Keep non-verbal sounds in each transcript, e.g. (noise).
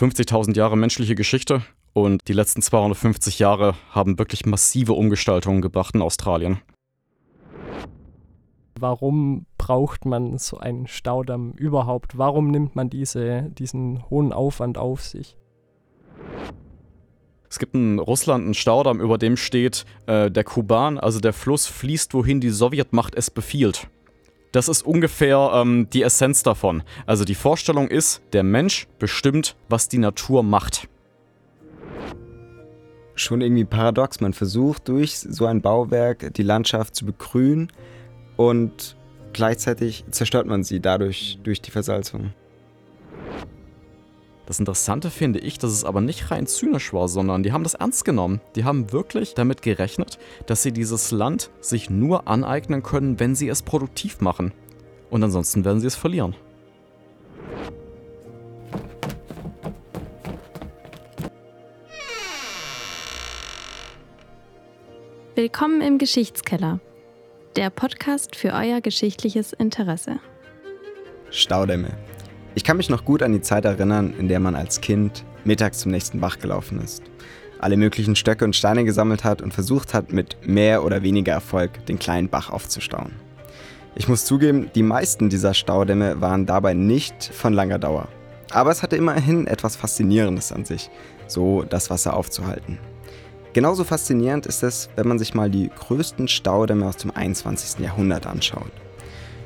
50.000 Jahre menschliche Geschichte und die letzten 250 Jahre haben wirklich massive Umgestaltungen gebracht in Australien. Warum braucht man so einen Staudamm überhaupt? Warum nimmt man diese, diesen hohen Aufwand auf sich? Es gibt in Russland einen Staudamm, über dem steht, äh, der Kuban, also der Fluss, fließt, wohin die Sowjetmacht es befiehlt. Das ist ungefähr ähm, die Essenz davon. Also die Vorstellung ist, der Mensch bestimmt, was die Natur macht. Schon irgendwie paradox. Man versucht durch so ein Bauwerk die Landschaft zu begrünen und gleichzeitig zerstört man sie dadurch durch die Versalzung. Das Interessante finde ich, dass es aber nicht rein zynisch war, sondern die haben das ernst genommen. Die haben wirklich damit gerechnet, dass sie dieses Land sich nur aneignen können, wenn sie es produktiv machen. Und ansonsten werden sie es verlieren. Willkommen im Geschichtskeller, der Podcast für euer geschichtliches Interesse. Staudämme. Ich kann mich noch gut an die Zeit erinnern, in der man als Kind mittags zum nächsten Bach gelaufen ist, alle möglichen Stöcke und Steine gesammelt hat und versucht hat, mit mehr oder weniger Erfolg den kleinen Bach aufzustauen. Ich muss zugeben, die meisten dieser Staudämme waren dabei nicht von langer Dauer. Aber es hatte immerhin etwas Faszinierendes an sich, so das Wasser aufzuhalten. Genauso faszinierend ist es, wenn man sich mal die größten Staudämme aus dem 21. Jahrhundert anschaut.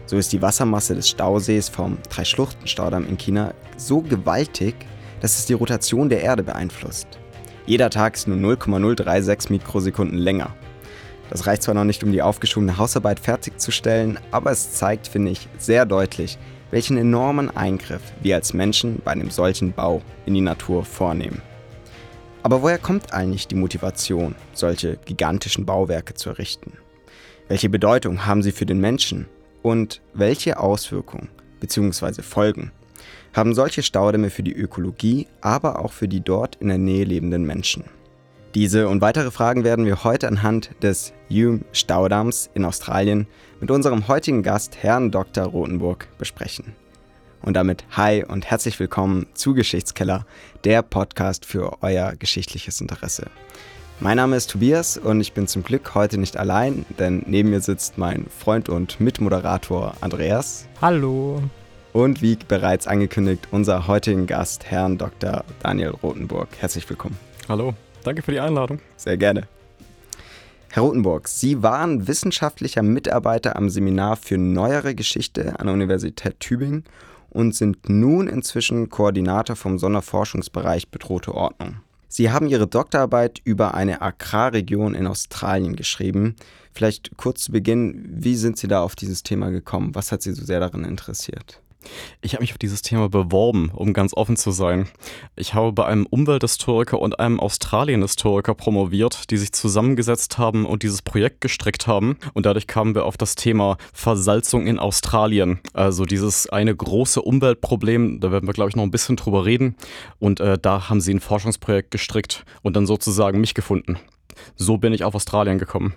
So ist die Wassermasse des Stausees vom Drei-Schluchten-Staudamm in China so gewaltig, dass es die Rotation der Erde beeinflusst. Jeder Tag ist nur 0,036 Mikrosekunden länger. Das reicht zwar noch nicht, um die aufgeschobene Hausarbeit fertigzustellen, aber es zeigt, finde ich, sehr deutlich, welchen enormen Eingriff wir als Menschen bei einem solchen Bau in die Natur vornehmen. Aber woher kommt eigentlich die Motivation, solche gigantischen Bauwerke zu errichten? Welche Bedeutung haben sie für den Menschen und welche Auswirkungen bzw. Folgen haben solche Staudämme für die Ökologie, aber auch für die dort in der Nähe lebenden Menschen? Diese und weitere Fragen werden wir heute anhand des Hume Staudamms in Australien mit unserem heutigen Gast Herrn Dr. Rotenburg besprechen. Und damit hi und herzlich willkommen zu Geschichtskeller, der Podcast für euer geschichtliches Interesse. Mein Name ist Tobias und ich bin zum Glück heute nicht allein, denn neben mir sitzt mein Freund und Mitmoderator Andreas. Hallo. Und wie bereits angekündigt, unser heutigen Gast, Herrn Dr. Daniel Rothenburg. Herzlich willkommen. Hallo, danke für die Einladung. Sehr gerne. Herr Rothenburg, Sie waren wissenschaftlicher Mitarbeiter am Seminar für neuere Geschichte an der Universität Tübingen und sind nun inzwischen Koordinator vom Sonderforschungsbereich Bedrohte Ordnung. Sie haben Ihre Doktorarbeit über eine Agrarregion in Australien geschrieben. Vielleicht kurz zu Beginn, wie sind Sie da auf dieses Thema gekommen? Was hat Sie so sehr daran interessiert? Ich habe mich auf dieses Thema beworben, um ganz offen zu sein. Ich habe bei einem Umwelthistoriker und einem Australien-Historiker promoviert, die sich zusammengesetzt haben und dieses Projekt gestrickt haben. Und dadurch kamen wir auf das Thema Versalzung in Australien. Also dieses eine große Umweltproblem, da werden wir, glaube ich, noch ein bisschen drüber reden. Und äh, da haben sie ein Forschungsprojekt gestrickt und dann sozusagen mich gefunden. So bin ich auf Australien gekommen.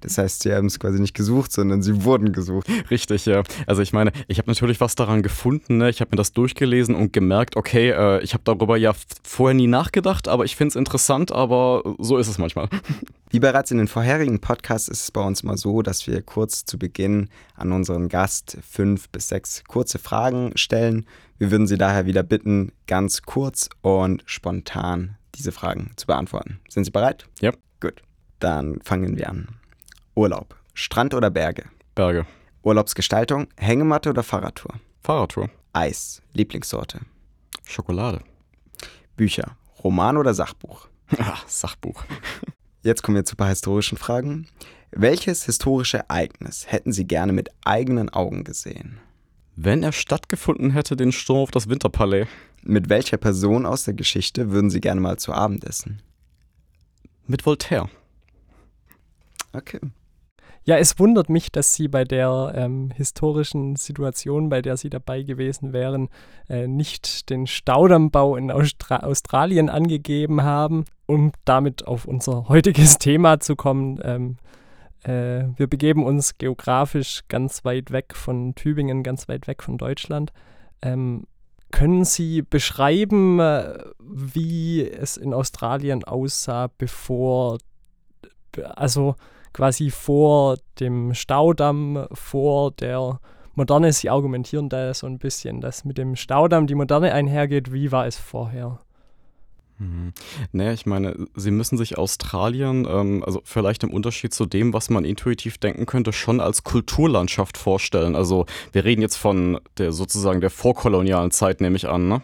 Das heißt, sie haben es quasi nicht gesucht, sondern sie wurden gesucht. Richtig, ja. Also ich meine, ich habe natürlich was daran gefunden. Ne? Ich habe mir das durchgelesen und gemerkt, okay, äh, ich habe darüber ja vorher nie nachgedacht, aber ich finde es interessant, aber so ist es manchmal. (laughs) Wie bereits in den vorherigen Podcasts ist es bei uns mal so, dass wir kurz zu Beginn an unseren Gast fünf bis sechs kurze Fragen stellen. Wir würden Sie daher wieder bitten, ganz kurz und spontan diese Fragen zu beantworten. Sind Sie bereit? Ja. Gut, dann fangen wir an. Urlaub. Strand oder Berge? Berge. Urlaubsgestaltung. Hängematte oder Fahrradtour? Fahrradtour. Eis. Lieblingssorte? Schokolade. Bücher. Roman oder Sachbuch? (laughs) Ah, Sachbuch. (laughs) Jetzt kommen wir zu ein paar historischen Fragen. Welches historische Ereignis hätten Sie gerne mit eigenen Augen gesehen? Wenn er stattgefunden hätte, den Sturm auf das Winterpalais. Mit welcher Person aus der Geschichte würden Sie gerne mal zu Abend essen? Mit Voltaire. Okay. Ja, es wundert mich, dass Sie bei der ähm, historischen Situation, bei der Sie dabei gewesen wären, äh, nicht den Staudammbau in Austra Australien angegeben haben, um damit auf unser heutiges (laughs) Thema zu kommen. Ähm, äh, wir begeben uns geografisch ganz weit weg von Tübingen, ganz weit weg von Deutschland. Ähm, Können Sie beschreiben, äh, wie es in Australien aussah, bevor, also quasi vor dem Staudamm, vor der Moderne? Sie argumentieren da so ein bisschen, dass mit dem Staudamm die Moderne einhergeht. Wie war es vorher? Mhm. Naja, ich meine, sie müssen sich Australien, ähm, also vielleicht im Unterschied zu dem, was man intuitiv denken könnte, schon als Kulturlandschaft vorstellen. Also wir reden jetzt von der sozusagen der vorkolonialen Zeit, nehme ich an. Ne?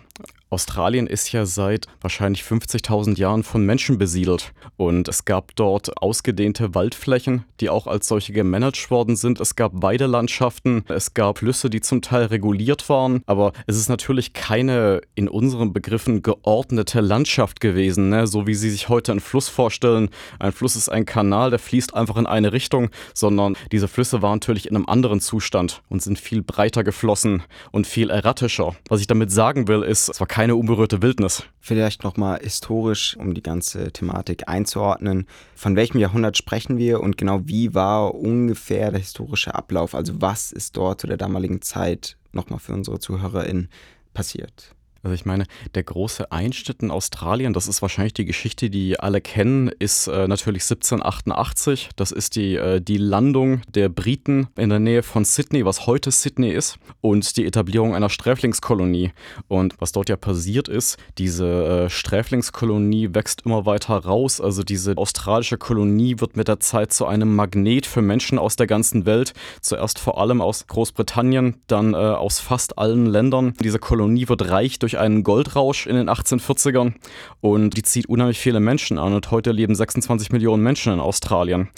Australien ist ja seit wahrscheinlich 50.000 Jahren von Menschen besiedelt und es gab dort ausgedehnte Waldflächen, die auch als solche gemanagt worden sind. Es gab Weidelandschaften, es gab Flüsse, die zum Teil reguliert waren, aber es ist natürlich keine in unseren Begriffen geordnete Landschaft gewesen, ne? so wie Sie sich heute einen Fluss vorstellen. Ein Fluss ist ein Kanal, der fließt einfach in eine Richtung, sondern diese Flüsse waren natürlich in einem anderen Zustand und sind viel breiter geflossen und viel erratischer. Was ich damit sagen will, ist, es war kein keine unberührte Wildnis. Vielleicht nochmal historisch, um die ganze Thematik einzuordnen. Von welchem Jahrhundert sprechen wir und genau wie war ungefähr der historische Ablauf? Also was ist dort zu der damaligen Zeit nochmal für unsere ZuhörerInnen passiert? Also ich meine, der große Einschnitt in Australien, das ist wahrscheinlich die Geschichte, die alle kennen, ist äh, natürlich 1788. Das ist die, äh, die Landung der Briten in der Nähe von Sydney, was heute Sydney ist, und die Etablierung einer Sträflingskolonie. Und was dort ja passiert ist, diese äh, Sträflingskolonie wächst immer weiter raus. Also diese australische Kolonie wird mit der Zeit zu einem Magnet für Menschen aus der ganzen Welt. Zuerst vor allem aus Großbritannien, dann äh, aus fast allen Ländern. Diese Kolonie wird reich durch durch einen Goldrausch in den 1840ern und die zieht unheimlich viele Menschen an und heute leben 26 Millionen Menschen in Australien.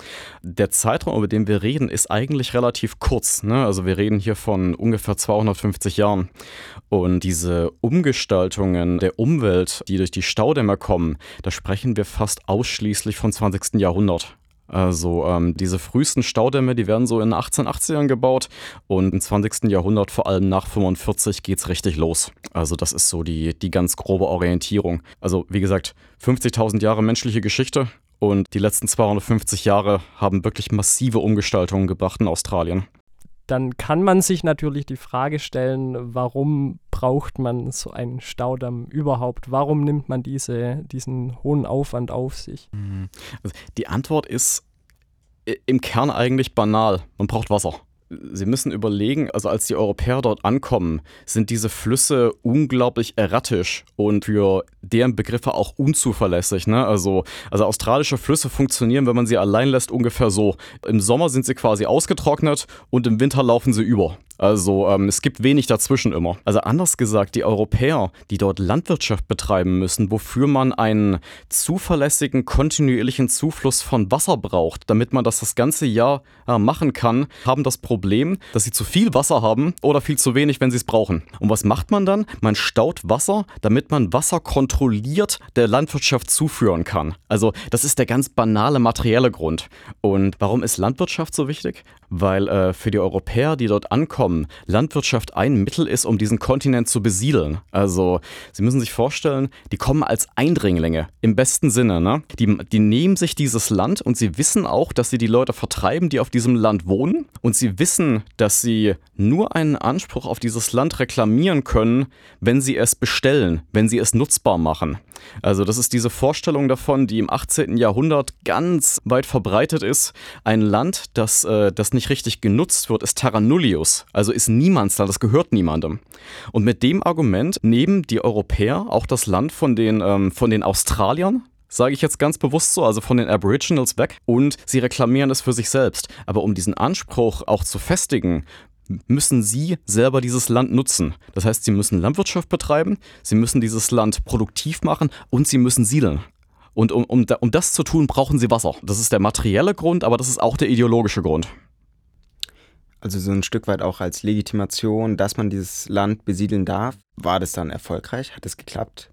Der Zeitraum, über den wir reden, ist eigentlich relativ kurz. Ne? Also wir reden hier von ungefähr 250 Jahren. Und diese Umgestaltungen der Umwelt, die durch die Staudämme kommen, da sprechen wir fast ausschließlich vom 20. Jahrhundert. Also ähm, diese frühesten Staudämme, die werden so in den 1880ern gebaut und im 20. Jahrhundert, vor allem nach 45, geht es richtig los. Also das ist so die, die ganz grobe Orientierung. Also wie gesagt, 50.000 Jahre menschliche Geschichte und die letzten 250 Jahre haben wirklich massive Umgestaltungen gebracht in Australien dann kann man sich natürlich die Frage stellen, warum braucht man so einen Staudamm überhaupt? Warum nimmt man diese, diesen hohen Aufwand auf sich? Mhm. Also die Antwort ist im Kern eigentlich banal. Man braucht Wasser. Sie müssen überlegen, also als die Europäer dort ankommen, sind diese Flüsse unglaublich erratisch und für deren Begriffe auch unzuverlässig. Ne? Also, also australische Flüsse funktionieren, wenn man sie allein lässt, ungefähr so. Im Sommer sind sie quasi ausgetrocknet und im Winter laufen sie über. Also ähm, es gibt wenig dazwischen immer. Also anders gesagt, die Europäer, die dort Landwirtschaft betreiben müssen, wofür man einen zuverlässigen, kontinuierlichen Zufluss von Wasser braucht, damit man das das ganze Jahr äh, machen kann, haben das Problem, dass sie zu viel Wasser haben oder viel zu wenig, wenn sie es brauchen. Und was macht man dann? Man staut Wasser, damit man Wasser kontrolliert der Landwirtschaft zuführen kann. Also das ist der ganz banale materielle Grund. Und warum ist Landwirtschaft so wichtig? Weil äh, für die Europäer, die dort ankommen, kommen, Landwirtschaft ein Mittel ist, um diesen Kontinent zu besiedeln. Also, Sie müssen sich vorstellen, die kommen als Eindringlinge, im besten Sinne. Ne? Die, die nehmen sich dieses Land und sie wissen auch, dass sie die Leute vertreiben, die auf diesem Land wohnen. Und sie wissen, dass sie nur einen Anspruch auf dieses Land reklamieren können, wenn sie es bestellen, wenn sie es nutzbar machen. Also das ist diese Vorstellung davon, die im 18. Jahrhundert ganz weit verbreitet ist. Ein Land, das, äh, das nicht richtig genutzt wird, ist Terra Nullius. Also ist Niemandsland, das gehört niemandem. Und mit dem Argument nehmen die Europäer auch das Land von den, ähm, von den Australiern, sage ich jetzt ganz bewusst so, also von den Aboriginals weg und sie reklamieren es für sich selbst. Aber um diesen Anspruch auch zu festigen, müssen sie selber dieses Land nutzen. Das heißt, sie müssen Landwirtschaft betreiben, sie müssen dieses Land produktiv machen und sie müssen siedeln. Und um, um, um das zu tun, brauchen sie Wasser. Das ist der materielle Grund, aber das ist auch der ideologische Grund. Also so ein Stück weit auch als Legitimation, dass man dieses Land besiedeln darf. War das dann erfolgreich? Hat es geklappt?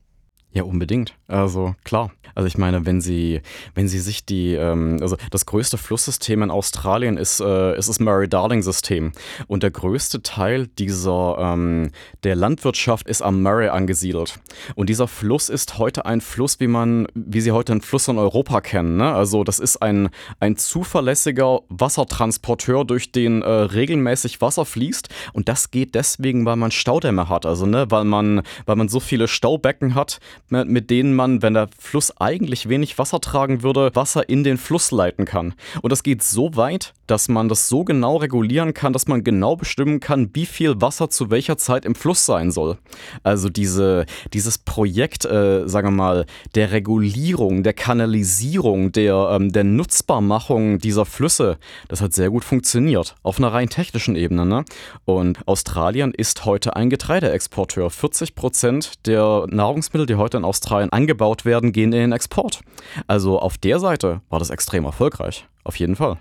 Ja, unbedingt. Also klar. Also ich meine, wenn Sie, wenn Sie sich die, ähm, also das größte Flusssystem in Australien ist, äh, ist das Murray-Darling-System. Und der größte Teil dieser, ähm, der Landwirtschaft ist am Murray angesiedelt. Und dieser Fluss ist heute ein Fluss, wie man, wie Sie heute einen Fluss in Europa kennen. Ne? Also das ist ein, ein zuverlässiger Wassertransporteur, durch den äh, regelmäßig Wasser fließt. Und das geht deswegen, weil man Staudämme hat. Also ne, weil man, weil man so viele Staubecken hat, mit denen man, wenn der Fluss eigentlich wenig Wasser tragen würde, Wasser in den Fluss leiten kann. Und das geht so weit, dass man das so genau regulieren kann, dass man genau bestimmen kann, wie viel Wasser zu welcher Zeit im Fluss sein soll. Also diese, dieses Projekt, äh, sagen wir mal, der Regulierung, der Kanalisierung, der, ähm, der Nutzbarmachung dieser Flüsse, das hat sehr gut funktioniert. Auf einer rein technischen Ebene. Ne? Und Australien ist heute ein Getreideexporteur. 40 Prozent der Nahrungsmittel, die heute in Australien angebaut werden, gehen in den Export. Also auf der Seite war das extrem erfolgreich. Auf jeden Fall.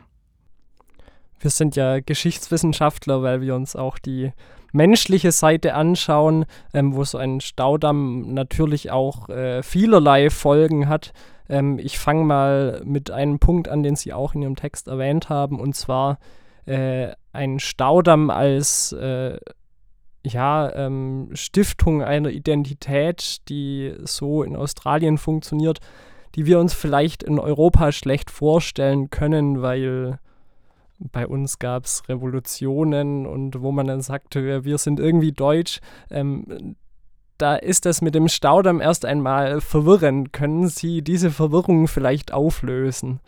Wir sind ja Geschichtswissenschaftler, weil wir uns auch die menschliche Seite anschauen, ähm, wo so ein Staudamm natürlich auch äh, vielerlei Folgen hat. Ähm, ich fange mal mit einem Punkt an, den Sie auch in Ihrem Text erwähnt haben, und zwar äh, ein Staudamm als äh, ja, ähm, Stiftung einer Identität, die so in Australien funktioniert, die wir uns vielleicht in Europa schlecht vorstellen können, weil bei uns gab es Revolutionen und wo man dann sagte, wir sind irgendwie deutsch. Ähm, da ist das mit dem Staudamm erst einmal verwirrend. Können Sie diese Verwirrung vielleicht auflösen?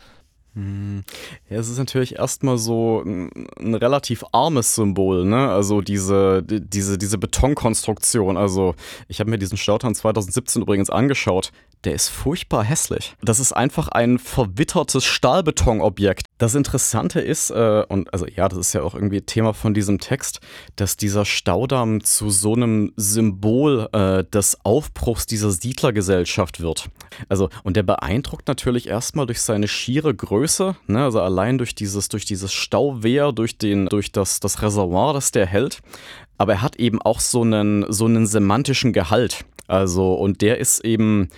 Hm. Ja, es ist natürlich erstmal so ein, ein, relativ armes Symbol, ne? Also diese, diese, diese Betonkonstruktion. Also ich habe mir diesen Staudamm 2017 übrigens angeschaut. Der ist furchtbar hässlich. Das ist einfach ein verwittertes Stahlbetonobjekt. Das Interessante ist, äh, und also ja, das ist ja auch irgendwie Thema von diesem Text, dass dieser Staudamm zu so einem Symbol äh, des Aufbruchs dieser Siedlergesellschaft wird. Also, und der beeindruckt natürlich erstmal durch seine schiere Größe, ne? also allein durch dieses, durch dieses Stauwehr, durch, den, durch das, das Reservoir, das der hält. Aber er hat eben auch so einen, so einen semantischen Gehalt. Also, und der ist eben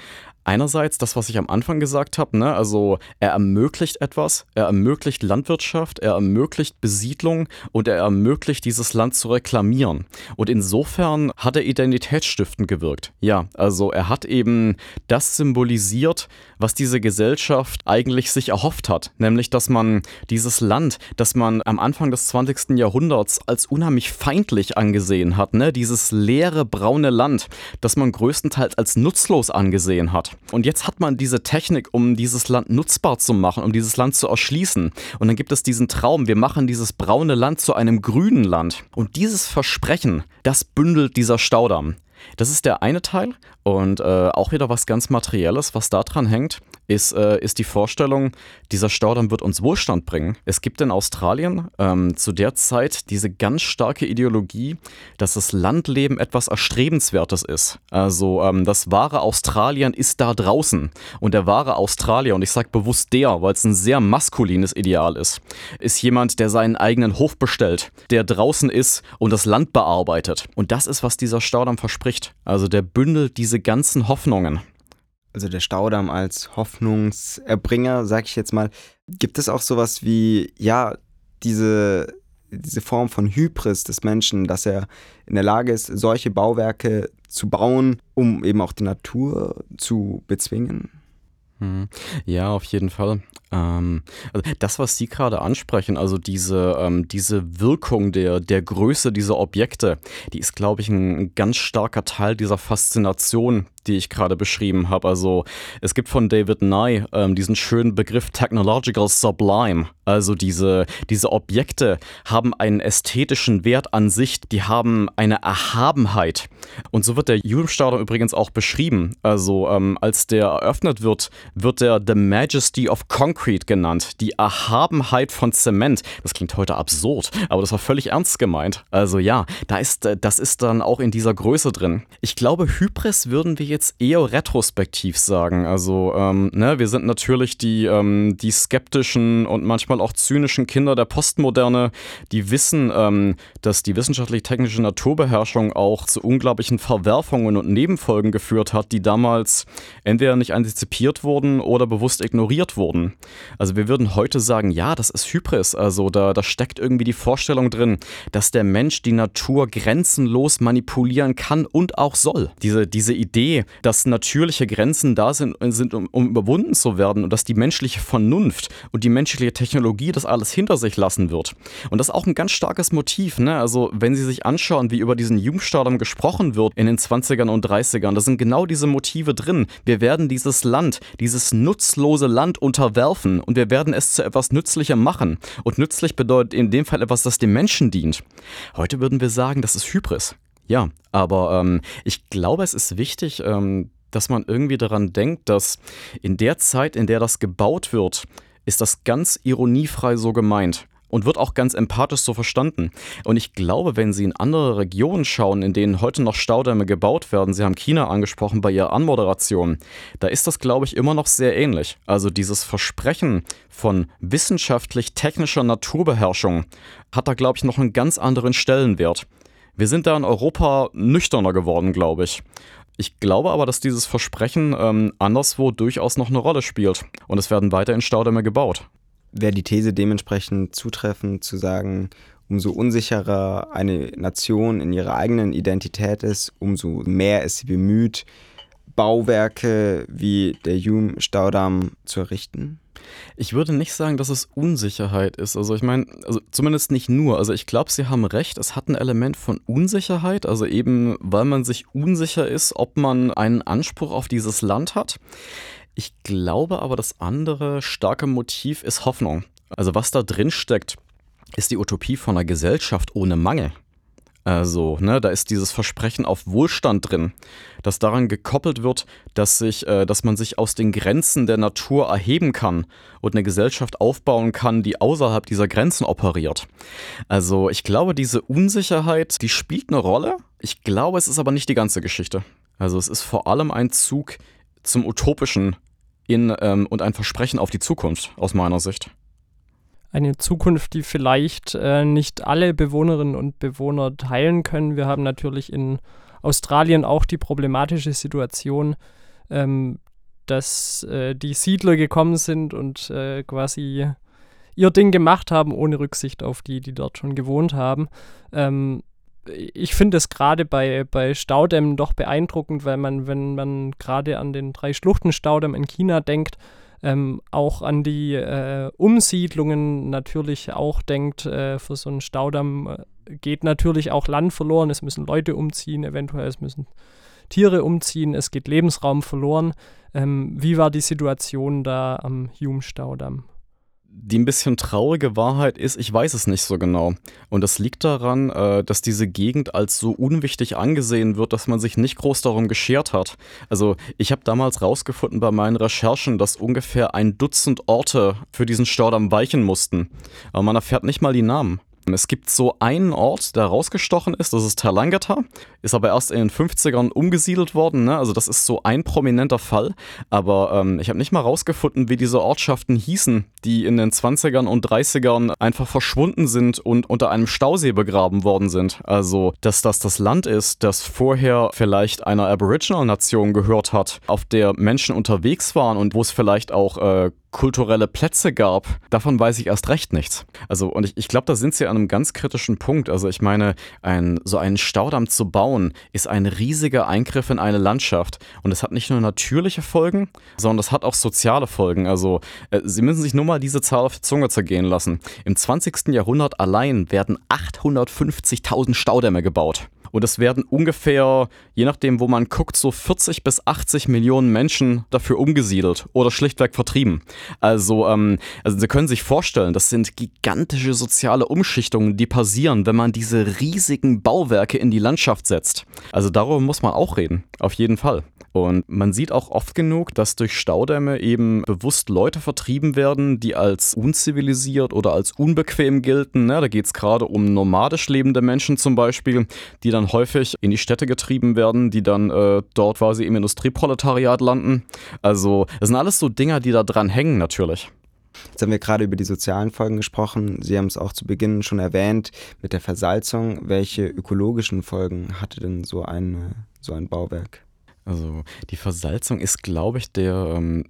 einerseits das, was ich am Anfang gesagt habe, ne? also er ermöglicht etwas, er ermöglicht Landwirtschaft, er ermöglicht Besiedlung und er ermöglicht dieses Land zu reklamieren. Und insofern hat er identitätsstiftend gewirkt. Ja, also er hat eben das symbolisiert, was diese Gesellschaft eigentlich sich erhofft hat, nämlich dass man dieses Land, das man am Anfang des 20. Jahrhunderts als unheimlich feindlich angesehen hat, ne? dieses leere braune Land, das man größtenteils als nutzlos angesehen hat. Und jetzt hat man diese Technik, um dieses Land nutzbar zu machen, um dieses Land zu erschließen. Und dann gibt es diesen Traum, wir machen dieses braune Land zu einem grünen Land. Und dieses Versprechen, das bündelt dieser Staudamm. Das ist der eine Teil und äh, auch wieder was ganz Materielles, was da dran hängt ist, äh, ist die Vorstellung, dieser Staudamm wird uns Wohlstand bringen. Es gibt in Australien ähm, zu der Zeit diese ganz starke Ideologie, dass das Landleben etwas Erstrebenswertes ist. Also ähm, das wahre Australien ist da draußen. Und der wahre Australier, und ich sage bewusst der, weil es ein sehr maskulines Ideal ist, ist jemand, der seinen eigenen Hof bestellt, der draußen ist und das Land bearbeitet. Und das ist, was dieser Staudamm verspricht. Also der bündelt diese ganzen Hoffnungen also der Staudamm als Hoffnungserbringer, sag ich jetzt mal, gibt es auch sowas wie, ja, diese, diese Form von Hybris des Menschen, dass er in der Lage ist, solche Bauwerke zu bauen, um eben auch die Natur zu bezwingen? Hm. Ja, auf jeden Fall. Ähm, also das, was Sie gerade ansprechen, also diese, ähm, diese Wirkung der, der Größe dieser Objekte, die ist, glaube ich, ein ganz starker Teil dieser Faszination, die ich gerade beschrieben habe. Also es gibt von David Nye ähm, diesen schönen Begriff Technological Sublime. Also diese, diese Objekte haben einen ästhetischen Wert an sich, die haben eine Erhabenheit. Und so wird der Judenstaudamm übrigens auch beschrieben. Also ähm, als der eröffnet wird, wird der The Majesty of Concrete genannt. Die Erhabenheit von Zement. Das klingt heute absurd, aber das war völlig ernst gemeint. Also ja, da ist, äh, das ist dann auch in dieser Größe drin. Ich glaube, Hybris würden wir jetzt eher retrospektiv sagen. Also, ähm, ne, wir sind natürlich die, ähm, die skeptischen und manchmal auch zynischen Kinder der Postmoderne, die wissen, ähm, dass die wissenschaftlich-technische Naturbeherrschung auch zu unglaublichen Verwerfungen und Nebenfolgen geführt hat, die damals entweder nicht antizipiert wurden oder bewusst ignoriert wurden. Also, wir würden heute sagen, ja, das ist Hybris. Also, da, da steckt irgendwie die Vorstellung drin, dass der Mensch die Natur grenzenlos manipulieren kann und auch soll. Diese, diese Idee, dass natürliche Grenzen da sind, sind um, um überwunden zu werden und dass die menschliche Vernunft und die menschliche Technologie das alles hinter sich lassen wird. Und das ist auch ein ganz starkes Motiv. Ne? Also wenn Sie sich anschauen, wie über diesen Jungstadium gesprochen wird in den 20ern und 30ern, da sind genau diese Motive drin. Wir werden dieses Land, dieses nutzlose Land unterwerfen und wir werden es zu etwas Nützlichem machen. Und nützlich bedeutet in dem Fall etwas, das dem Menschen dient. Heute würden wir sagen, das ist Hybris. Ja, aber ähm, ich glaube, es ist wichtig, ähm, dass man irgendwie daran denkt, dass in der Zeit, in der das gebaut wird, ist das ganz ironiefrei so gemeint und wird auch ganz empathisch so verstanden. Und ich glaube, wenn Sie in andere Regionen schauen, in denen heute noch Staudämme gebaut werden, Sie haben China angesprochen bei Ihrer Anmoderation, da ist das, glaube ich, immer noch sehr ähnlich. Also dieses Versprechen von wissenschaftlich-technischer Naturbeherrschung hat da, glaube ich, noch einen ganz anderen Stellenwert. Wir sind da in Europa nüchterner geworden, glaube ich. Ich glaube aber, dass dieses Versprechen ähm, anderswo durchaus noch eine Rolle spielt. Und es werden weiterhin Staudämme gebaut. Wäre die These dementsprechend zutreffend zu sagen, umso unsicherer eine Nation in ihrer eigenen Identität ist, umso mehr ist sie bemüht, Bauwerke wie der Hume-Staudamm zu errichten? Ich würde nicht sagen, dass es Unsicherheit ist. Also ich meine, also zumindest nicht nur. Also ich glaube, Sie haben recht, es hat ein Element von Unsicherheit, also eben weil man sich unsicher ist, ob man einen Anspruch auf dieses Land hat. Ich glaube aber, das andere starke Motiv ist Hoffnung. Also was da drin steckt, ist die Utopie von einer Gesellschaft ohne Mangel. Also, ne, da ist dieses Versprechen auf Wohlstand drin, das daran gekoppelt wird, dass, sich, äh, dass man sich aus den Grenzen der Natur erheben kann und eine Gesellschaft aufbauen kann, die außerhalb dieser Grenzen operiert. Also, ich glaube, diese Unsicherheit, die spielt eine Rolle. Ich glaube, es ist aber nicht die ganze Geschichte. Also, es ist vor allem ein Zug zum Utopischen in, ähm, und ein Versprechen auf die Zukunft, aus meiner Sicht eine Zukunft, die vielleicht äh, nicht alle Bewohnerinnen und Bewohner teilen können. Wir haben natürlich in Australien auch die problematische Situation, ähm, dass äh, die Siedler gekommen sind und äh, quasi ihr Ding gemacht haben, ohne Rücksicht auf die, die dort schon gewohnt haben. Ähm, ich finde es gerade bei, bei Staudämmen doch beeindruckend, weil man, wenn man gerade an den drei Schluchten-Staudamm in China denkt, ähm, auch an die äh, Umsiedlungen natürlich auch denkt, äh, für so einen Staudamm äh, geht natürlich auch Land verloren, es müssen Leute umziehen, eventuell es müssen Tiere umziehen, es geht Lebensraum verloren. Ähm, wie war die Situation da am Hume-Staudamm? Die ein bisschen traurige Wahrheit ist, ich weiß es nicht so genau. Und das liegt daran, äh, dass diese Gegend als so unwichtig angesehen wird, dass man sich nicht groß darum geschert hat. Also ich habe damals rausgefunden bei meinen Recherchen, dass ungefähr ein Dutzend Orte für diesen Staudamm weichen mussten. Aber man erfährt nicht mal die Namen. Es gibt so einen Ort, der rausgestochen ist, das ist Talangata, ist aber erst in den 50ern umgesiedelt worden, ne? also das ist so ein prominenter Fall, aber ähm, ich habe nicht mal rausgefunden, wie diese Ortschaften hießen, die in den 20ern und 30ern einfach verschwunden sind und unter einem Stausee begraben worden sind. Also, dass das das Land ist, das vorher vielleicht einer Aboriginal-Nation gehört hat, auf der Menschen unterwegs waren und wo es vielleicht auch äh, kulturelle Plätze gab, davon weiß ich erst recht nichts. Also, und ich, ich glaube, da sind sie an einem ganz kritischen Punkt. Also, ich meine, ein, so einen Staudamm zu bauen, ist ein riesiger Eingriff in eine Landschaft. Und es hat nicht nur natürliche Folgen, sondern es hat auch soziale Folgen. Also, äh, Sie müssen sich nur mal diese Zahl auf die Zunge zergehen lassen. Im 20. Jahrhundert allein werden 850.000 Staudämme gebaut. Und es werden ungefähr, je nachdem, wo man guckt, so 40 bis 80 Millionen Menschen dafür umgesiedelt oder schlichtweg vertrieben. Also, ähm, also Sie können sich vorstellen, das sind gigantische soziale Umschichtungen, die passieren, wenn man diese riesigen Bauwerke in die Landschaft setzt. Also darüber muss man auch reden, auf jeden Fall. Und man sieht auch oft genug, dass durch Staudämme eben bewusst Leute vertrieben werden, die als unzivilisiert oder als unbequem gelten. Ne? Da geht es gerade um nomadisch lebende Menschen zum Beispiel, die dann dann häufig in die Städte getrieben werden, die dann äh, dort quasi im Industrieproletariat landen. Also das sind alles so Dinger, die da dran hängen natürlich. Jetzt haben wir gerade über die sozialen Folgen gesprochen. Sie haben es auch zu Beginn schon erwähnt mit der Versalzung. Welche ökologischen Folgen hatte denn so, eine, so ein Bauwerk? Also die Versalzung ist, glaube ich, der, ähm,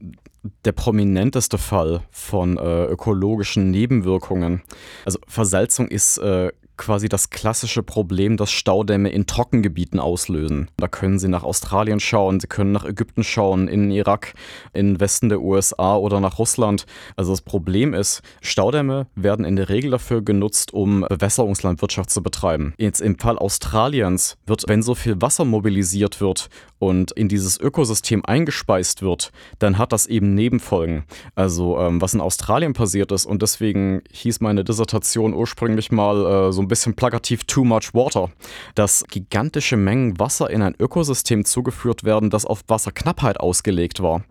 der prominenteste Fall von äh, ökologischen Nebenwirkungen. Also Versalzung ist äh, quasi das klassische Problem, das Staudämme in Trockengebieten auslösen. Da können Sie nach Australien schauen, Sie können nach Ägypten schauen, in Irak, in Westen der USA oder nach Russland. Also das Problem ist, Staudämme werden in der Regel dafür genutzt, um Bewässerungslandwirtschaft zu betreiben. Jetzt im Fall Australiens wird, wenn so viel Wasser mobilisiert wird und in dieses Ökosystem eingespeist wird, dann hat das eben Nebenfolgen. Also ähm, was in Australien passiert ist und deswegen hieß meine Dissertation ursprünglich mal äh, so ein bisschen plakativ Too Much Water, dass gigantische Mengen Wasser in ein Ökosystem zugeführt werden, das auf Wasserknappheit ausgelegt war.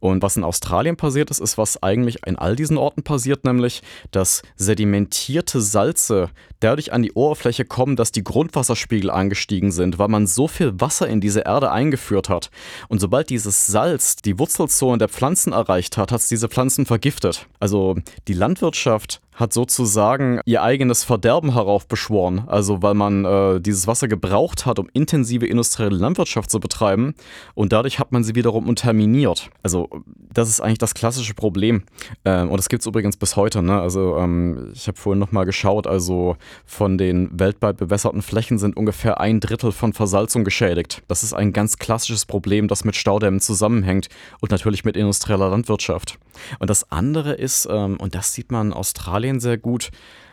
Und was in Australien passiert ist, ist, was eigentlich in all diesen Orten passiert, nämlich, dass sedimentierte Salze dadurch an die Oberfläche kommen, dass die Grundwasserspiegel angestiegen sind, weil man so viel Wasser in diese Erde eingeführt hat. Und sobald dieses Salz die Wurzelzone der Pflanzen erreicht hat, hat es diese Pflanzen vergiftet. Also die Landwirtschaft hat sozusagen ihr eigenes Verderben heraufbeschworen. Also weil man äh, dieses Wasser gebraucht hat, um intensive industrielle Landwirtschaft zu betreiben und dadurch hat man sie wiederum unterminiert. Also das ist eigentlich das klassische Problem ähm, und das gibt es übrigens bis heute. Ne? Also ähm, ich habe vorhin nochmal geschaut, also von den weltweit bewässerten Flächen sind ungefähr ein Drittel von Versalzung geschädigt. Das ist ein ganz klassisches Problem, das mit Staudämmen zusammenhängt und natürlich mit industrieller Landwirtschaft. Und das andere ist, ähm, und das sieht man in Australien sehr gut,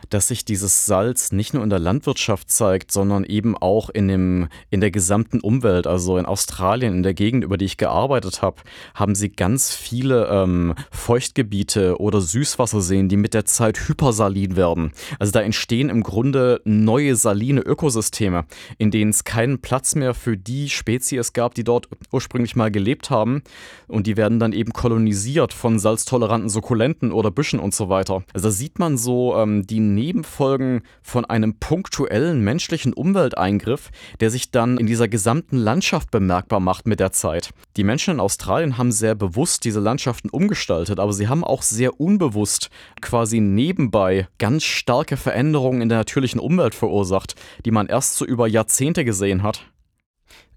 dass sich dieses Salz nicht nur in der Landwirtschaft zeigt, sondern eben auch in, dem, in der gesamten Umwelt. Also in Australien, in der Gegend, über die ich gearbeitet habe, haben sie ganz viele ähm, Feuchtgebiete oder Süßwasserseen, die mit der Zeit hypersalin werden. Also da entstehen im Grunde neue saline Ökosysteme, in denen es keinen Platz mehr für die Spezies gab, die dort ursprünglich mal gelebt haben. Und die werden dann eben kolonisiert von salztoleranten Sukkulenten oder Büschen und so weiter. Also da sieht man so ähm, die Nebenfolgen von einem punktuellen menschlichen Umwelteingriff, der sich dann in dieser gesamten Landschaft bemerkbar macht mit der Zeit. Die Menschen in Australien haben sehr bewusst diese Landschaften umgestaltet, aber sie haben auch sehr unbewusst quasi nebenbei ganz starke Veränderungen in der natürlichen Umwelt verursacht, die man erst so über Jahrzehnte gesehen hat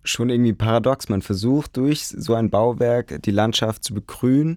schon irgendwie paradox. Man versucht durch so ein Bauwerk die Landschaft zu begrünen,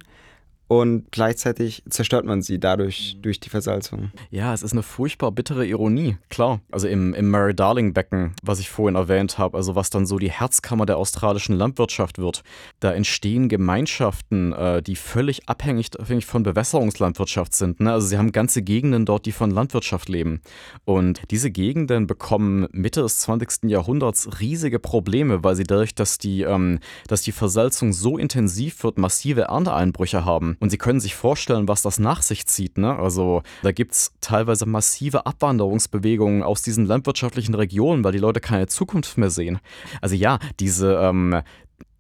und gleichzeitig zerstört man sie dadurch durch die Versalzung. Ja, es ist eine furchtbar bittere Ironie, klar. Also im, im Murray-Darling-Becken, was ich vorhin erwähnt habe, also was dann so die Herzkammer der australischen Landwirtschaft wird, da entstehen Gemeinschaften, äh, die völlig abhängig, abhängig von Bewässerungslandwirtschaft sind. Ne? Also sie haben ganze Gegenden dort, die von Landwirtschaft leben. Und diese Gegenden bekommen Mitte des 20. Jahrhunderts riesige Probleme, weil sie dadurch, dass die, ähm, dass die Versalzung so intensiv wird, massive Ernteeinbrüche haben. Und Sie können sich vorstellen, was das nach sich zieht. Ne? Also da gibt es teilweise massive Abwanderungsbewegungen aus diesen landwirtschaftlichen Regionen, weil die Leute keine Zukunft mehr sehen. Also ja, diese, ähm,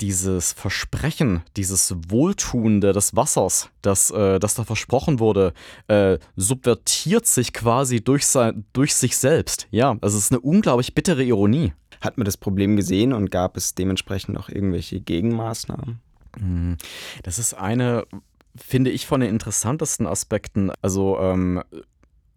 dieses Versprechen, dieses Wohltuende des Wassers, das, äh, das da versprochen wurde, äh, subvertiert sich quasi durch, sein, durch sich selbst. Ja, also es ist eine unglaublich bittere Ironie. Hat man das Problem gesehen und gab es dementsprechend noch irgendwelche Gegenmaßnahmen? Hm, das ist eine finde ich von den interessantesten Aspekten. Also ähm,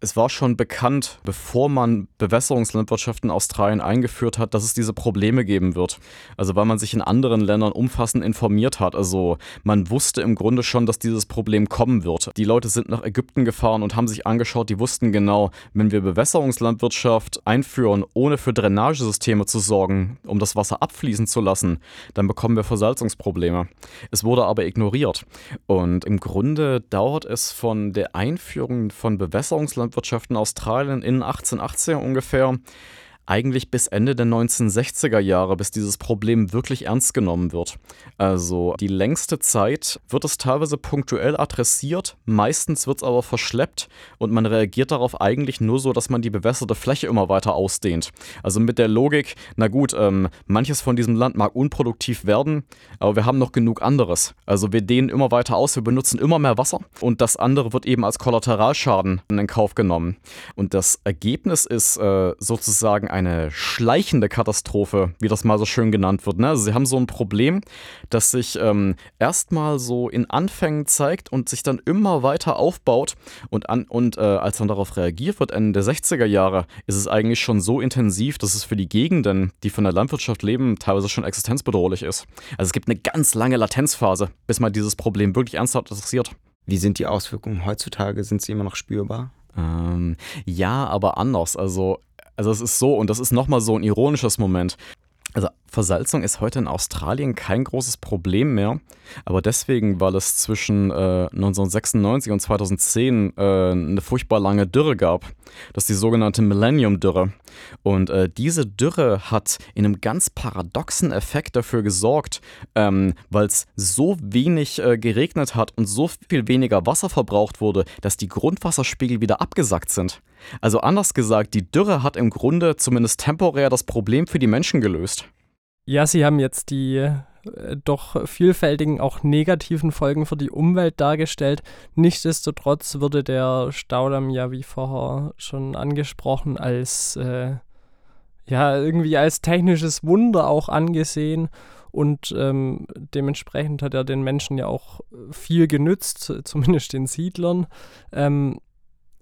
es war schon bekannt, bevor man Bewässerungslandwirtschaft in Australien eingeführt hat, dass es diese Probleme geben wird. Also weil man sich in anderen Ländern umfassend informiert hat. Also man wusste im Grunde schon, dass dieses Problem kommen wird. Die Leute sind nach Ägypten gefahren und haben sich angeschaut, die wussten genau, wenn wir Bewässerungslandwirtschaft einführen, ohne für Drainagesysteme zu sorgen, um das Wasser abfließen zu lassen, dann bekommen wir Versalzungsprobleme. Es wurde aber ignoriert. Und im Grunde dauert es von der Einführung von Bewässerungslandwirtschaft Landwirtschaft in Australien in 1880 ungefähr eigentlich bis Ende der 1960er Jahre, bis dieses Problem wirklich ernst genommen wird. Also die längste Zeit wird es teilweise punktuell adressiert, meistens wird es aber verschleppt und man reagiert darauf eigentlich nur so, dass man die bewässerte Fläche immer weiter ausdehnt. Also mit der Logik, na gut, ähm, manches von diesem Land mag unproduktiv werden, aber wir haben noch genug anderes. Also wir dehnen immer weiter aus, wir benutzen immer mehr Wasser und das andere wird eben als Kollateralschaden in Kauf genommen. Und das Ergebnis ist äh, sozusagen ein eine schleichende Katastrophe, wie das mal so schön genannt wird. Ne? Also sie haben so ein Problem, das sich ähm, erstmal so in Anfängen zeigt und sich dann immer weiter aufbaut. Und, an, und äh, als dann darauf reagiert wird, Ende der 60er Jahre, ist es eigentlich schon so intensiv, dass es für die Gegenden, die von der Landwirtschaft leben, teilweise schon existenzbedrohlich ist. Also es gibt eine ganz lange Latenzphase, bis man dieses Problem wirklich ernsthaft adressiert. Wie sind die Auswirkungen heutzutage? Sind sie immer noch spürbar? Ähm, ja, aber anders. Also, also es ist so, und das ist nochmal so ein ironisches Moment. Also Versalzung ist heute in Australien kein großes Problem mehr, aber deswegen, weil es zwischen äh, 1996 und 2010 äh, eine furchtbar lange Dürre gab. Das ist die sogenannte Millennium-Dürre. Und äh, diese Dürre hat in einem ganz paradoxen Effekt dafür gesorgt, ähm, weil es so wenig äh, geregnet hat und so viel weniger Wasser verbraucht wurde, dass die Grundwasserspiegel wieder abgesackt sind. Also anders gesagt, die Dürre hat im Grunde zumindest temporär das Problem für die Menschen gelöst. Ja, Sie haben jetzt die äh, doch vielfältigen, auch negativen Folgen für die Umwelt dargestellt. Nichtsdestotrotz wurde der Staudamm ja, wie vorher schon angesprochen, als äh, ja irgendwie als technisches Wunder auch angesehen und ähm, dementsprechend hat er den Menschen ja auch viel genützt, zumindest den Siedlern. Ähm,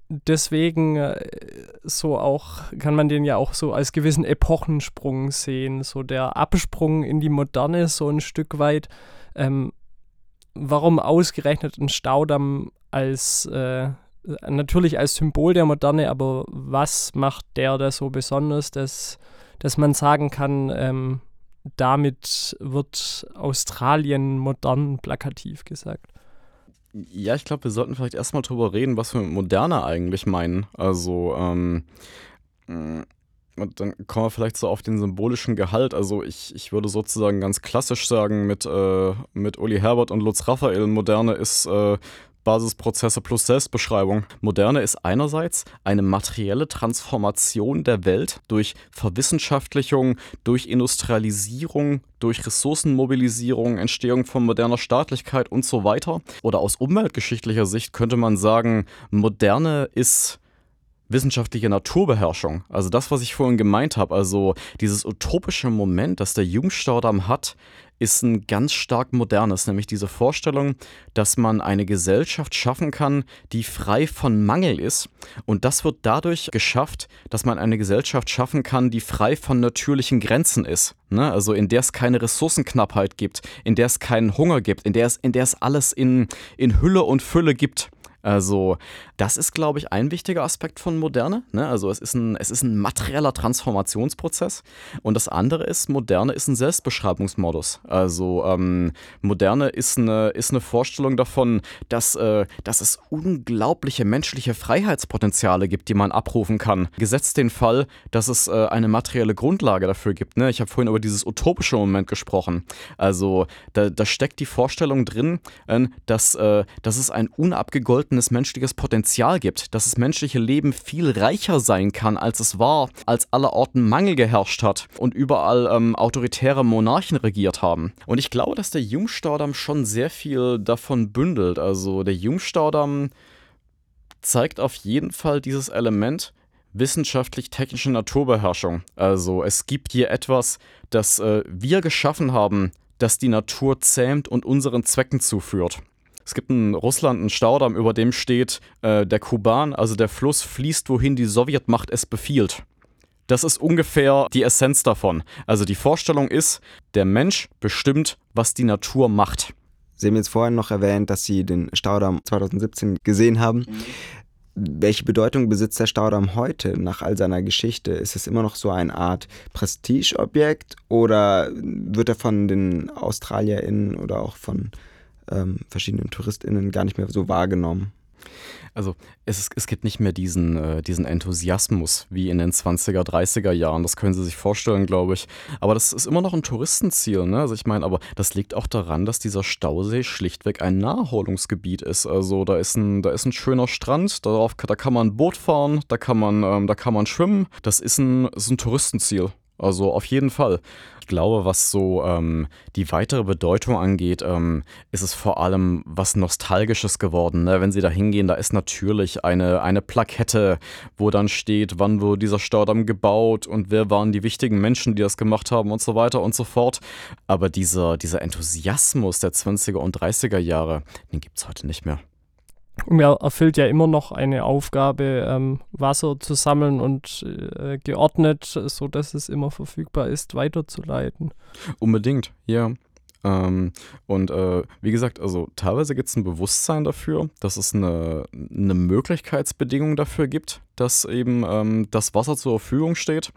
deswegen äh, so auch, kann man den ja auch so als gewissen Epochensprung sehen, so der Absprung in die Moderne so ein Stück weit. Ähm, warum ausgerechnet ein Staudamm als, äh, natürlich als Symbol der Moderne, aber was macht der da so besonders, dass, dass man sagen kann, ähm, damit wird Australien modern plakativ gesagt? Ja, ich glaube, wir sollten vielleicht erstmal drüber reden, was wir mit Moderne eigentlich meinen. Also, ähm, mm, und dann kommen wir vielleicht so auf den symbolischen Gehalt. Also ich, ich würde sozusagen ganz klassisch sagen, mit, äh, mit Uli Herbert und Lutz Raphael, Moderne ist äh, Basisprozesse plus Selbstbeschreibung. Moderne ist einerseits eine materielle Transformation der Welt durch Verwissenschaftlichung, durch Industrialisierung, durch Ressourcenmobilisierung, Entstehung von moderner Staatlichkeit und so weiter. Oder aus umweltgeschichtlicher Sicht könnte man sagen, Moderne ist wissenschaftliche Naturbeherrschung. Also das, was ich vorhin gemeint habe, also dieses utopische Moment, das der Jungstaudamm hat, ist ein ganz stark modernes, nämlich diese Vorstellung, dass man eine Gesellschaft schaffen kann, die frei von Mangel ist. Und das wird dadurch geschafft, dass man eine Gesellschaft schaffen kann, die frei von natürlichen Grenzen ist. Ne? Also in der es keine Ressourcenknappheit gibt, in der es keinen Hunger gibt, in der es, in der es alles in, in Hülle und Fülle gibt. Also, das ist, glaube ich, ein wichtiger Aspekt von Moderne. Ne? Also, es ist, ein, es ist ein materieller Transformationsprozess. Und das andere ist, Moderne ist ein Selbstbeschreibungsmodus. Also, ähm, Moderne ist eine, ist eine Vorstellung davon, dass, äh, dass es unglaubliche menschliche Freiheitspotenziale gibt, die man abrufen kann. Gesetzt den Fall, dass es äh, eine materielle Grundlage dafür gibt. Ne? Ich habe vorhin über dieses utopische Moment gesprochen. Also, da, da steckt die Vorstellung drin, äh, dass, dass es ein unabgegoltenes vorhandenes menschliches Potenzial gibt, dass das menschliche Leben viel reicher sein kann, als es war, als allerorten Mangel geherrscht hat und überall ähm, autoritäre Monarchen regiert haben. Und ich glaube, dass der Jungstaudamm schon sehr viel davon bündelt. Also der Jungstaudamm zeigt auf jeden Fall dieses Element, wissenschaftlich-technische Naturbeherrschung. Also es gibt hier etwas, das äh, wir geschaffen haben, das die Natur zähmt und unseren Zwecken zuführt. Es gibt in Russland einen Staudamm, über dem steht, äh, der Kuban, also der Fluss, fließt, wohin die Sowjetmacht es befiehlt. Das ist ungefähr die Essenz davon. Also die Vorstellung ist, der Mensch bestimmt, was die Natur macht. Sie haben jetzt vorhin noch erwähnt, dass Sie den Staudamm 2017 gesehen haben. Mhm. Welche Bedeutung besitzt der Staudamm heute nach all seiner Geschichte? Ist es immer noch so eine Art Prestigeobjekt oder wird er von den AustralierInnen oder auch von ähm, verschiedenen TouristInnen gar nicht mehr so wahrgenommen. Also es, es gibt nicht mehr diesen, äh, diesen Enthusiasmus wie in den 20er, 30er Jahren. Das können Sie sich vorstellen, glaube ich. Aber das ist immer noch ein Touristenziel. Ne? Also ich meine, aber das liegt auch daran, dass dieser Stausee schlichtweg ein Naherholungsgebiet ist. Also da ist ein, da ist ein schöner Strand, darauf, da kann man ein Boot fahren, da kann man, ähm, da kann man schwimmen. Das ist ein, ist ein Touristenziel. Also auf jeden Fall. Ich glaube, was so ähm, die weitere Bedeutung angeht, ähm, ist es vor allem was Nostalgisches geworden. Ne? Wenn Sie da hingehen, da ist natürlich eine, eine Plakette, wo dann steht, wann wurde dieser Staudamm gebaut und wer waren die wichtigen Menschen, die das gemacht haben und so weiter und so fort. Aber dieser, dieser Enthusiasmus der 20er und 30er Jahre, den gibt es heute nicht mehr. Und er erfüllt ja immer noch eine Aufgabe, ähm, Wasser zu sammeln und äh, geordnet, sodass es immer verfügbar ist, weiterzuleiten. Unbedingt, ja. Ähm, und äh, wie gesagt, also teilweise gibt es ein Bewusstsein dafür, dass es eine, eine Möglichkeitsbedingung dafür gibt, dass eben ähm, das Wasser zur Verfügung steht.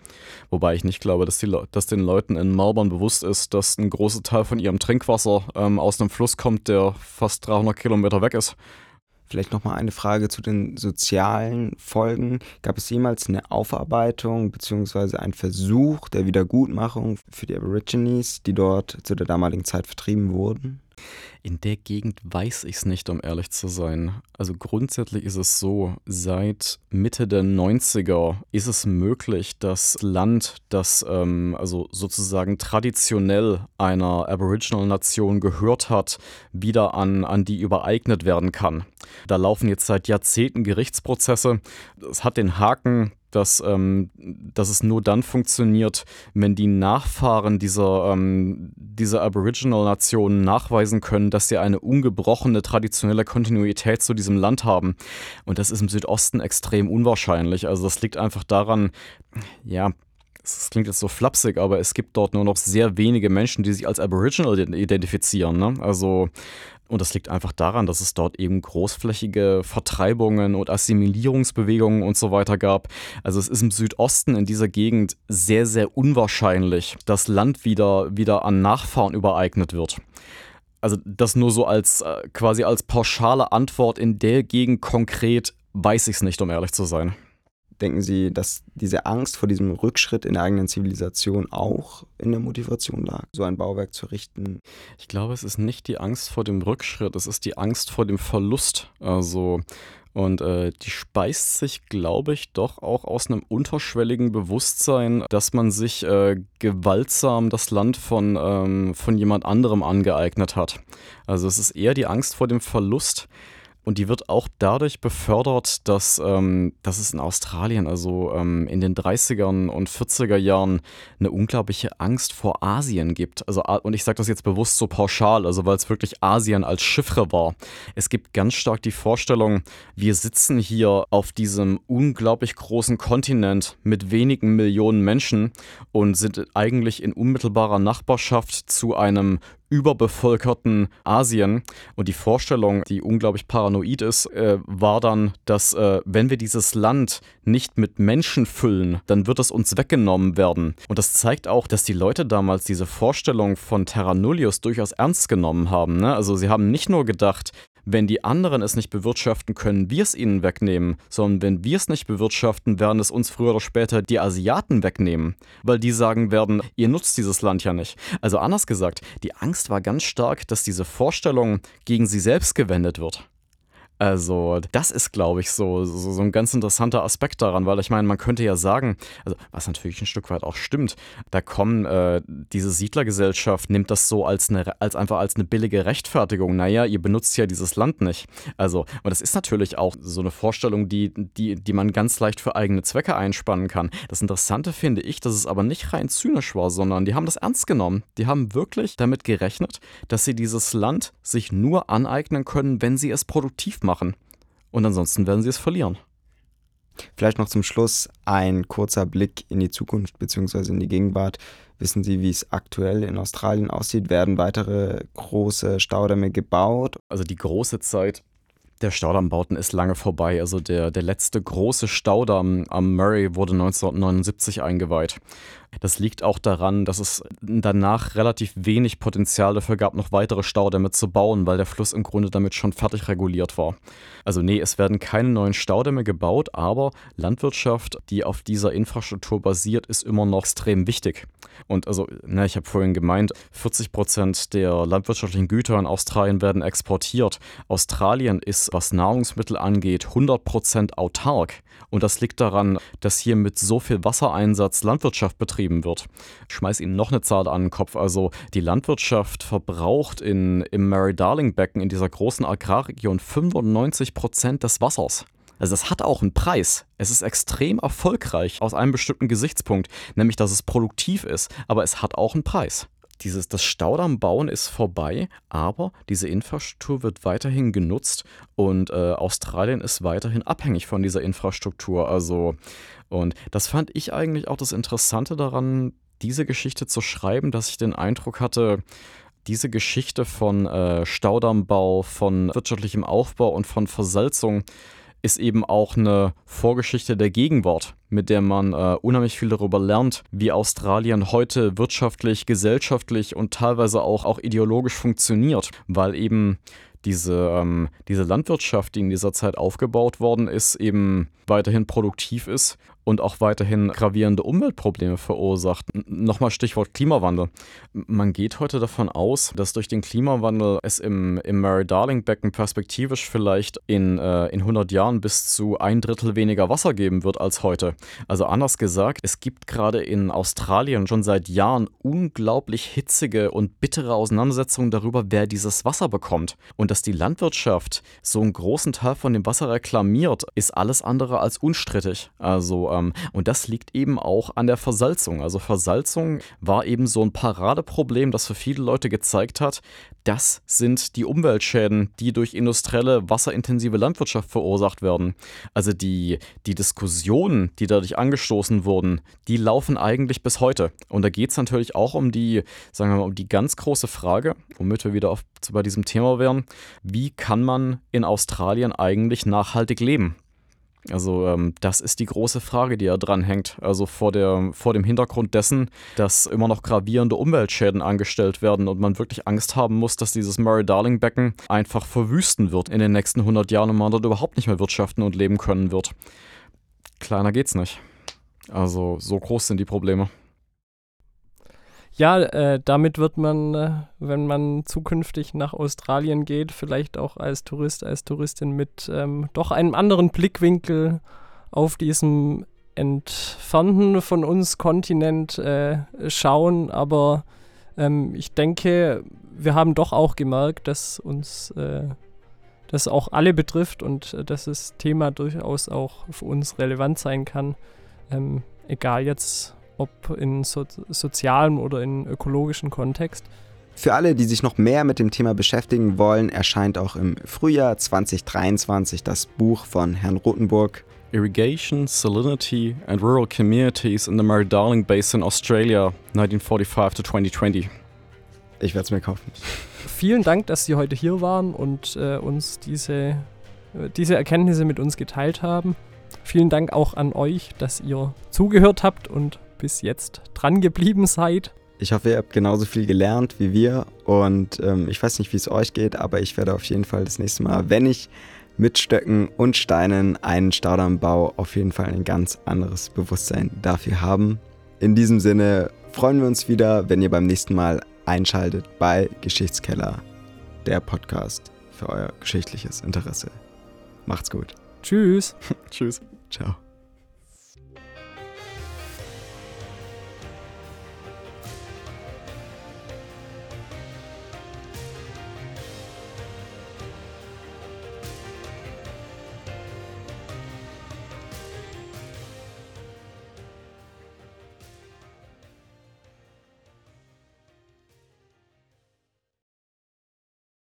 Wobei ich nicht glaube, dass, die dass den Leuten in Melbourne bewusst ist, dass ein großer Teil von ihrem Trinkwasser ähm, aus einem Fluss kommt, der fast 300 Kilometer weg ist. Vielleicht nochmal eine Frage zu den sozialen Folgen. Gab es jemals eine Aufarbeitung bzw. einen Versuch der Wiedergutmachung für die Aborigines, die dort zu der damaligen Zeit vertrieben wurden? In der Gegend weiß ich es nicht, um ehrlich zu sein. Also grundsätzlich ist es so, seit Mitte der 90er ist es möglich, dass Land, das ähm, also sozusagen traditionell einer Aboriginal-Nation gehört hat, wieder an, an die übereignet werden kann. Da laufen jetzt seit Jahrzehnten Gerichtsprozesse. Es hat den Haken, dass, ähm, dass es nur dann funktioniert, wenn die Nachfahren dieser, ähm, dieser Aboriginal-Nationen nachweisen können, dass sie eine ungebrochene traditionelle Kontinuität zu diesem Land haben. Und das ist im Südosten extrem unwahrscheinlich. Also das liegt einfach daran, ja, das klingt jetzt so flapsig, aber es gibt dort nur noch sehr wenige Menschen, die sich als Aboriginal identifizieren. Ne? Also und das liegt einfach daran, dass es dort eben großflächige Vertreibungen und Assimilierungsbewegungen und so weiter gab. Also es ist im Südosten in dieser Gegend sehr, sehr unwahrscheinlich, dass Land wieder, wieder an Nachfahren übereignet wird. Also das nur so als äh, quasi als pauschale Antwort in der Gegend konkret weiß ich es nicht, um ehrlich zu sein. Denken Sie, dass diese Angst vor diesem Rückschritt in der eigenen Zivilisation auch in der Motivation lag, so ein Bauwerk zu richten? Ich glaube, es ist nicht die Angst vor dem Rückschritt, es ist die Angst vor dem Verlust. Also und äh, die speist sich, glaube ich, doch auch aus einem unterschwelligen Bewusstsein, dass man sich äh, gewaltsam das Land von, ähm, von jemand anderem angeeignet hat. Also es ist eher die Angst vor dem Verlust, und die wird auch dadurch befördert, dass, ähm, dass es in Australien, also ähm, in den 30ern und 40er Jahren, eine unglaubliche Angst vor Asien gibt. Also, und ich sage das jetzt bewusst so pauschal, also weil es wirklich Asien als Chiffre war. Es gibt ganz stark die Vorstellung, wir sitzen hier auf diesem unglaublich großen Kontinent mit wenigen Millionen Menschen und sind eigentlich in unmittelbarer Nachbarschaft zu einem überbevölkerten Asien. Und die Vorstellung, die unglaublich paranoid ist, äh, war dann, dass äh, wenn wir dieses Land nicht mit Menschen füllen, dann wird es uns weggenommen werden. Und das zeigt auch, dass die Leute damals diese Vorstellung von Terra Nullius durchaus ernst genommen haben. Ne? Also sie haben nicht nur gedacht, wenn die anderen es nicht bewirtschaften können, wir es ihnen wegnehmen, sondern wenn wir es nicht bewirtschaften, werden es uns früher oder später die Asiaten wegnehmen, weil die sagen werden, ihr nutzt dieses Land ja nicht. Also anders gesagt, die Angst war ganz stark, dass diese Vorstellung gegen sie selbst gewendet wird. Also, das ist, glaube ich, so, so, so, ein ganz interessanter Aspekt daran, weil ich meine, man könnte ja sagen, also was natürlich ein Stück weit auch stimmt, da kommen, äh, diese Siedlergesellschaft nimmt das so als, eine, als einfach als eine billige Rechtfertigung. Naja, ihr benutzt ja dieses Land nicht. Also, und das ist natürlich auch so eine Vorstellung, die, die, die man ganz leicht für eigene Zwecke einspannen kann. Das Interessante finde ich, dass es aber nicht rein zynisch war, sondern die haben das ernst genommen. Die haben wirklich damit gerechnet, dass sie dieses Land sich nur aneignen können, wenn sie es produktiv machen machen. Und ansonsten werden sie es verlieren. Vielleicht noch zum Schluss ein kurzer Blick in die Zukunft bzw. in die Gegenwart. Wissen Sie, wie es aktuell in Australien aussieht? Werden weitere große Staudämme gebaut? Also die große Zeit der Staudammbauten ist lange vorbei. Also der, der letzte große Staudamm am Murray wurde 1979 eingeweiht. Das liegt auch daran, dass es danach relativ wenig Potenzial dafür gab, noch weitere Staudämme zu bauen, weil der Fluss im Grunde damit schon fertig reguliert war. Also nee, es werden keine neuen Staudämme gebaut, aber Landwirtschaft, die auf dieser Infrastruktur basiert, ist immer noch extrem wichtig. Und also, na, ich habe vorhin gemeint, 40 Prozent der landwirtschaftlichen Güter in Australien werden exportiert. Australien ist was Nahrungsmittel angeht, 100% autark. Und das liegt daran, dass hier mit so viel Wassereinsatz Landwirtschaft betrieben wird. Ich schmeiß Ihnen noch eine Zahl an den Kopf. Also die Landwirtschaft verbraucht in, im Mary-Darling-Becken in dieser großen Agrarregion 95% des Wassers. Also das hat auch einen Preis. Es ist extrem erfolgreich aus einem bestimmten Gesichtspunkt, nämlich dass es produktiv ist, aber es hat auch einen Preis. Dieses, das Staudammbauen ist vorbei, aber diese Infrastruktur wird weiterhin genutzt und äh, Australien ist weiterhin abhängig von dieser Infrastruktur. Also, und das fand ich eigentlich auch das Interessante daran, diese Geschichte zu schreiben, dass ich den Eindruck hatte, diese Geschichte von äh, Staudammbau, von wirtschaftlichem Aufbau und von Versalzung ist eben auch eine Vorgeschichte der Gegenwart, mit der man äh, unheimlich viel darüber lernt, wie Australien heute wirtschaftlich, gesellschaftlich und teilweise auch, auch ideologisch funktioniert, weil eben diese, ähm, diese Landwirtschaft, die in dieser Zeit aufgebaut worden ist, eben weiterhin produktiv ist und auch weiterhin gravierende Umweltprobleme verursacht. Nochmal Stichwort Klimawandel. Man geht heute davon aus, dass durch den Klimawandel es im, im Mary-Darling-Becken perspektivisch vielleicht in, äh, in 100 Jahren bis zu ein Drittel weniger Wasser geben wird als heute. Also anders gesagt, es gibt gerade in Australien schon seit Jahren unglaublich hitzige und bittere Auseinandersetzungen darüber, wer dieses Wasser bekommt. Und dass die Landwirtschaft so einen großen Teil von dem Wasser reklamiert, ist alles andere als unstrittig. Also ähm, und das liegt eben auch an der Versalzung. Also Versalzung war eben so ein Paradeproblem, das für viele Leute gezeigt hat, das sind die Umweltschäden, die durch industrielle, wasserintensive Landwirtschaft verursacht werden. Also die, die Diskussionen, die dadurch angestoßen wurden, die laufen eigentlich bis heute. Und da geht es natürlich auch um die, sagen wir mal, um die ganz große Frage, womit wir wieder auf, bei diesem Thema wären, wie kann man in Australien eigentlich nachhaltig leben? Also ähm, das ist die große Frage, die da dran hängt. Also vor, der, vor dem Hintergrund dessen, dass immer noch gravierende Umweltschäden angestellt werden und man wirklich Angst haben muss, dass dieses Murray-Darling-Becken einfach verwüsten wird in den nächsten 100 Jahren und man dort überhaupt nicht mehr wirtschaften und leben können wird. Kleiner geht's nicht. Also so groß sind die Probleme ja, äh, damit wird man, äh, wenn man zukünftig nach Australien geht, vielleicht auch als Tourist, als Touristin mit ähm, doch einem anderen Blickwinkel auf diesem entfernten von uns Kontinent äh, schauen. Aber ähm, ich denke, wir haben doch auch gemerkt, dass uns äh, das auch alle betrifft und äh, dass das Thema durchaus auch für uns relevant sein kann. Ähm, egal jetzt, ob in so sozialem oder in ökologischen Kontext. Für alle, die sich noch mehr mit dem Thema beschäftigen wollen, erscheint auch im Frühjahr 2023 das Buch von Herrn Rothenburg Irrigation, Salinity and Rural Communities in the Murray-Darling Basin, Australia, 1945 to 2020. Ich werde es mir kaufen. Vielen Dank, dass Sie heute hier waren und äh, uns diese, äh, diese Erkenntnisse mit uns geteilt haben. Vielen Dank auch an euch, dass ihr zugehört habt und bis jetzt dran geblieben seid. Ich hoffe, ihr habt genauso viel gelernt wie wir und ähm, ich weiß nicht, wie es euch geht, aber ich werde auf jeden Fall das nächste Mal, wenn ich mit Stöcken und Steinen einen Staudamm baue, auf jeden Fall ein ganz anderes Bewusstsein dafür haben. In diesem Sinne freuen wir uns wieder, wenn ihr beim nächsten Mal einschaltet bei Geschichtskeller, der Podcast für euer geschichtliches Interesse. Macht's gut. Tschüss. (laughs) Tschüss. Ciao.